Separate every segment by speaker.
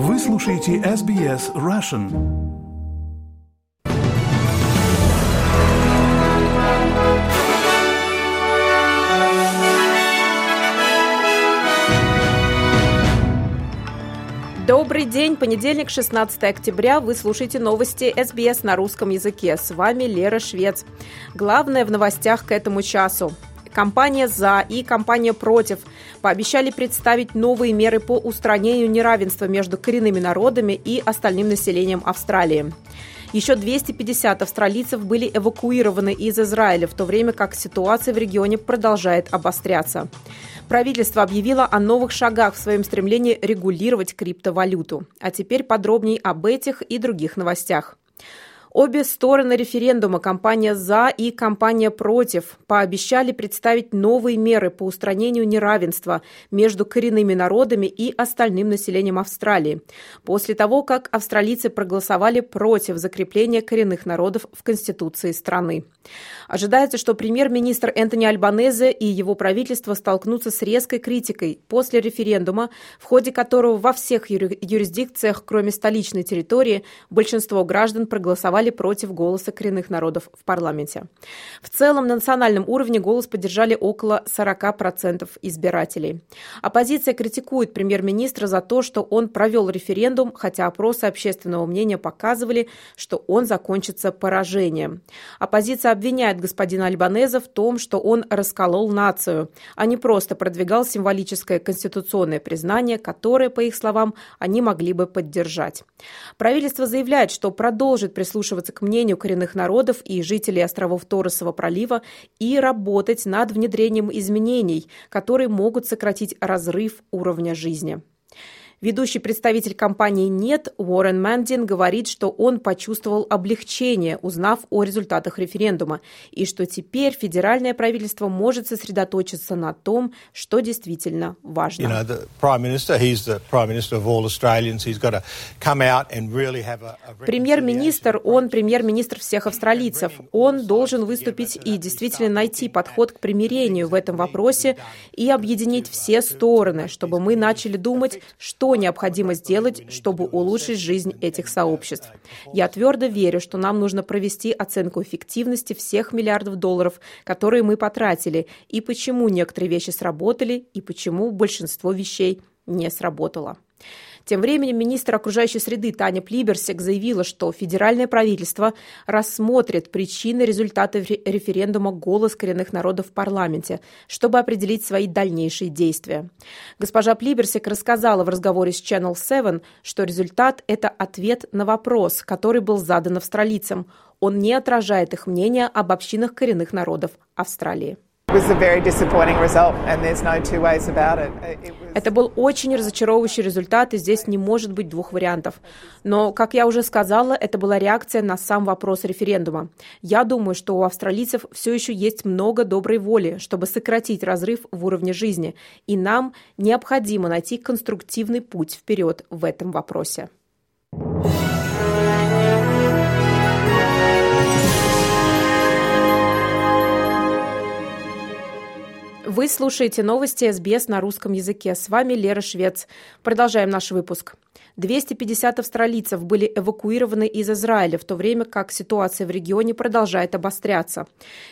Speaker 1: Вы слушаете SBS Russian.
Speaker 2: Добрый день, понедельник, 16 октября. Вы слушаете новости СБС на русском языке. С вами Лера Швец. Главное в новостях к этому часу. Компания «За» и компания «Против» пообещали представить новые меры по устранению неравенства между коренными народами и остальным населением Австралии. Еще 250 австралийцев были эвакуированы из Израиля, в то время как ситуация в регионе продолжает обостряться. Правительство объявило о новых шагах в своем стремлении регулировать криптовалюту. А теперь подробней об этих и других новостях. Обе стороны референдума, компания «За» и компания «Против», пообещали представить новые меры по устранению неравенства между коренными народами и остальным населением Австралии, после того, как австралийцы проголосовали против закрепления коренных народов в Конституции страны. Ожидается, что премьер-министр Энтони Альбанезе и его правительство столкнутся с резкой критикой после референдума, в ходе которого во всех юрисдикциях, кроме столичной территории, большинство граждан проголосовали против голоса коренных народов в парламенте. В целом, на национальном уровне голос поддержали около 40% избирателей. Оппозиция критикует премьер-министра за то, что он провел референдум, хотя опросы общественного мнения показывали, что он закончится поражением. Оппозиция обвиняет господина Альбанеза в том, что он расколол нацию, а не просто продвигал символическое конституционное признание, которое, по их словам, они могли бы поддержать. Правительство заявляет, что продолжит прислушиваться к мнению коренных народов и жителей островов Торосового пролива и работать над внедрением изменений, которые могут сократить разрыв уровня жизни. Ведущий представитель компании «Нет» Уоррен Мандин говорит, что он почувствовал облегчение, узнав о результатах референдума, и что теперь федеральное правительство может сосредоточиться на том, что действительно важно. Премьер-министр, он премьер-министр всех австралийцев. Он должен выступить и действительно найти подход к примирению в этом вопросе и объединить все стороны, чтобы мы начали думать, что что необходимо сделать, чтобы улучшить жизнь этих сообществ. Я твердо верю, что нам нужно провести оценку эффективности всех миллиардов долларов, которые мы потратили, и почему некоторые вещи сработали, и почему большинство вещей не сработало. Тем временем министр окружающей среды Таня Плиберсек заявила, что федеральное правительство рассмотрит причины результатов референдума «Голос коренных народов» в парламенте, чтобы определить свои дальнейшие действия. Госпожа Плиберсек рассказала в разговоре с Channel 7, что результат – это ответ на вопрос, который был задан австралийцам. Он не отражает их мнение об общинах коренных народов Австралии. Это был очень разочаровывающий результат, и здесь не может быть двух вариантов. Но, как я уже сказала, это была реакция на сам вопрос референдума. Я думаю, что у австралийцев все еще есть много доброй воли, чтобы сократить разрыв в уровне жизни, и нам необходимо найти конструктивный путь вперед в этом вопросе. Вы слушаете новости СБС на русском языке. С вами Лера Швец. Продолжаем наш выпуск. 250 австралийцев были эвакуированы из Израиля, в то время как ситуация в регионе продолжает обостряться.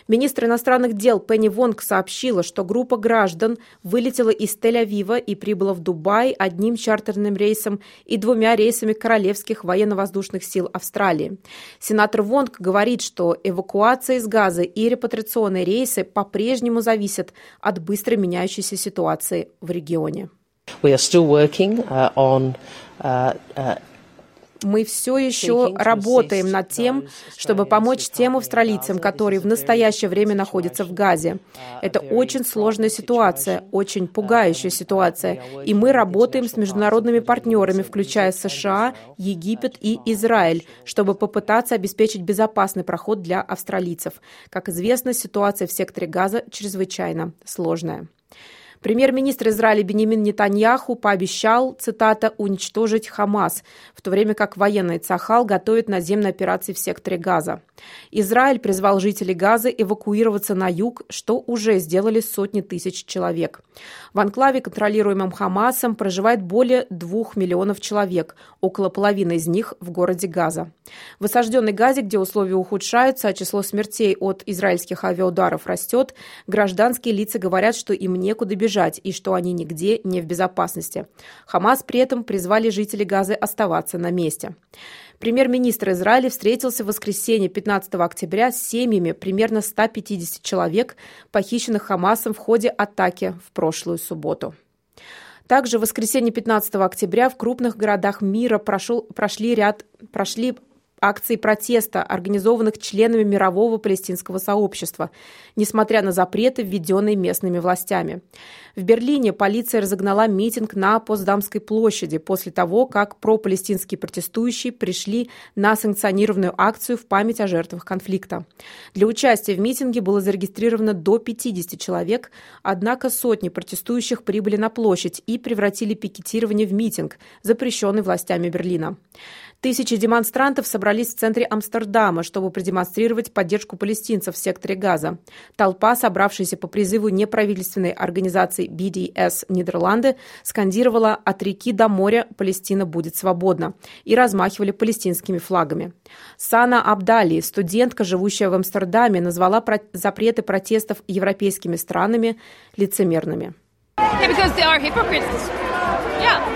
Speaker 2: Министр иностранных дел Пенни Вонг сообщила, что группа граждан вылетела из Тель-Авива и прибыла в Дубай одним чартерным рейсом и двумя рейсами Королевских военно-воздушных сил Австралии. Сенатор Вонг говорит, что эвакуация из Газы и репатриационные рейсы по-прежнему зависят от быстро меняющейся ситуации в регионе. We are still working uh, on uh, uh, мы все еще работаем над тем, чтобы помочь тем австралийцам, которые в настоящее время находятся в Газе. Это очень сложная ситуация, очень пугающая ситуация, и мы работаем с международными партнерами, включая США, Египет и Израиль, чтобы попытаться обеспечить безопасный проход для австралийцев. Как известно, ситуация в секторе Газа чрезвычайно сложная. Премьер-министр Израиля Бенемин Нетаньяху пообещал, цитата, «уничтожить Хамас», в то время как военный Цахал готовит наземные операции в секторе Газа. Израиль призвал жителей Газа эвакуироваться на юг, что уже сделали сотни тысяч человек. В анклаве, контролируемом Хамасом, проживает более двух миллионов человек, около половины из них в городе Газа. В осажденной Газе, где условия ухудшаются, а число смертей от израильских авиаударов растет, гражданские лица говорят, что им некуда бежать и что они нигде не в безопасности. Хамас при этом призвали жителей Газы оставаться на месте. Премьер-министр Израиля встретился в воскресенье 15 октября с семьями примерно 150 человек, похищенных Хамасом в ходе атаки в прошлую субботу. Также в воскресенье 15 октября в крупных городах мира прошел, прошли, ряд, прошли акций протеста, организованных членами мирового палестинского сообщества, несмотря на запреты, введенные местными властями. В Берлине полиция разогнала митинг на Постдамской площади после того, как пропалестинские протестующие пришли на санкционированную акцию в память о жертвах конфликта. Для участия в митинге было зарегистрировано до 50 человек, однако сотни протестующих прибыли на площадь и превратили пикетирование в митинг, запрещенный властями Берлина. Тысячи демонстрантов собрались в центре Амстердама, чтобы продемонстрировать поддержку палестинцев в секторе Газа. Толпа, собравшаяся по призыву неправительственной организации BDS Нидерланды, скандировала «От реки до моря Палестина будет свободна» и размахивали палестинскими флагами. Сана Абдали, студентка, живущая в Амстердаме, назвала запреты протестов европейскими странами лицемерными. Yeah,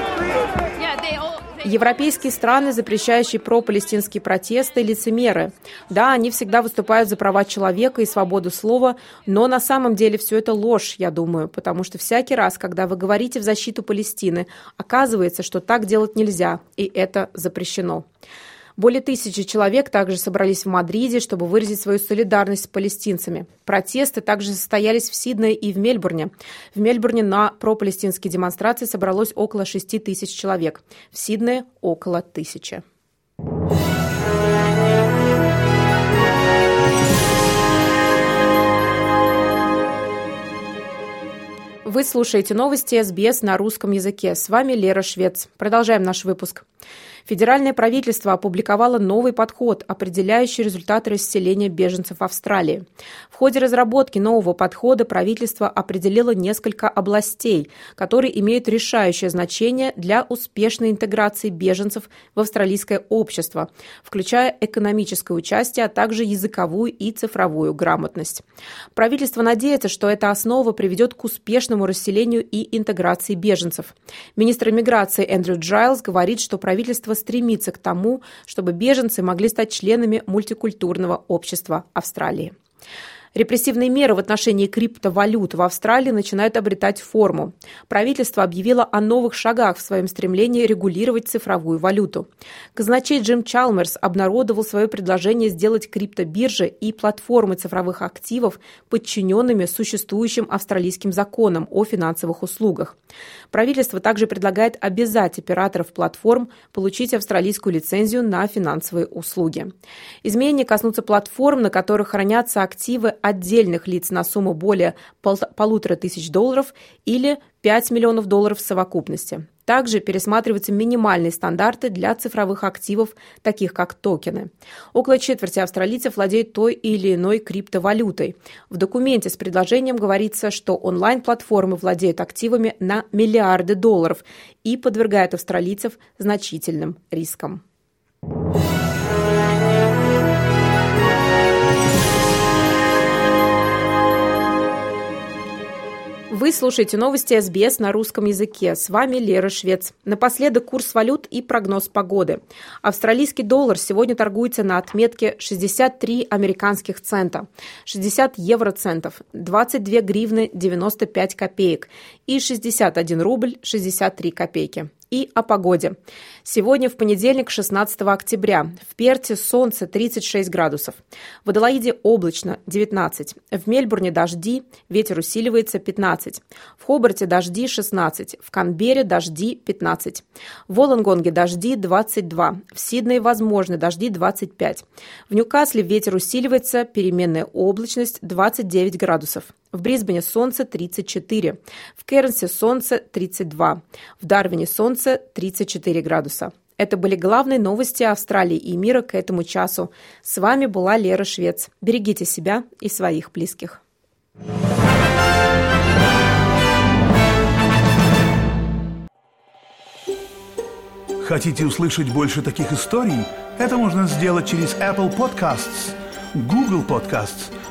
Speaker 2: Европейские страны, запрещающие пропалестинские протесты, лицемеры. Да, они всегда выступают за права человека и свободу слова, но на самом деле все это ложь, я думаю, потому что всякий раз, когда вы говорите в защиту Палестины, оказывается, что так делать нельзя, и это запрещено. Более тысячи человек также собрались в Мадриде, чтобы выразить свою солидарность с палестинцами. Протесты также состоялись в Сиднее и в Мельбурне. В Мельбурне на пропалестинские демонстрации собралось около 6 тысяч человек. В Сиднее – около тысячи. Вы слушаете новости СБС на русском языке. С вами Лера Швец. Продолжаем наш выпуск. Федеральное правительство опубликовало новый подход, определяющий результаты расселения беженцев Австралии. В ходе разработки нового подхода правительство определило несколько областей, которые имеют решающее значение для успешной интеграции беженцев в австралийское общество, включая экономическое участие, а также языковую и цифровую грамотность. Правительство надеется, что эта основа приведет к успешному расселению и интеграции беженцев. Министр иммиграции Эндрю Джайлз говорит, что правительство правительство стремится к тому, чтобы беженцы могли стать членами мультикультурного общества Австралии. Репрессивные меры в отношении криптовалют в Австралии начинают обретать форму. Правительство объявило о новых шагах в своем стремлении регулировать цифровую валюту. Казначей Джим Чалмерс обнародовал свое предложение сделать криптобиржи и платформы цифровых активов подчиненными существующим австралийским законам о финансовых услугах. Правительство также предлагает обязать операторов платформ получить австралийскую лицензию на финансовые услуги. Изменения коснутся платформ, на которых хранятся активы отдельных лиц на сумму более пол полутора тысяч долларов или 5 миллионов долларов в совокупности. Также пересматриваются минимальные стандарты для цифровых активов, таких как токены. Около четверти австралийцев владеют той или иной криптовалютой. В документе с предложением говорится, что онлайн-платформы владеют активами на миллиарды долларов и подвергают австралийцев значительным рискам. Вы слушаете новости СБС на русском языке. С вами Лера Швец. Напоследок курс валют и прогноз погоды. Австралийский доллар сегодня торгуется на отметке 63 американских цента, 60 евроцентов, 22 гривны 95 копеек и 61 рубль 63 копейки и о погоде. Сегодня в понедельник, 16 октября. В Перте солнце 36 градусов. В Адалаиде облачно 19. В Мельбурне дожди, ветер усиливается 15. В Хобарте дожди 16. В Канбере дожди 15. В Волонгонге дожди 22. В Сиднее возможны дожди 25. В Ньюкасле ветер усиливается, переменная облачность 29 градусов. В Брисбене солнце 34, в Кернсе солнце 32, в Дарвине солнце 34 градуса. Это были главные новости Австралии и мира к этому часу. С вами была Лера Швец. Берегите себя и своих близких.
Speaker 1: Хотите услышать больше таких историй? Это можно сделать через Apple Podcasts, Google Podcasts,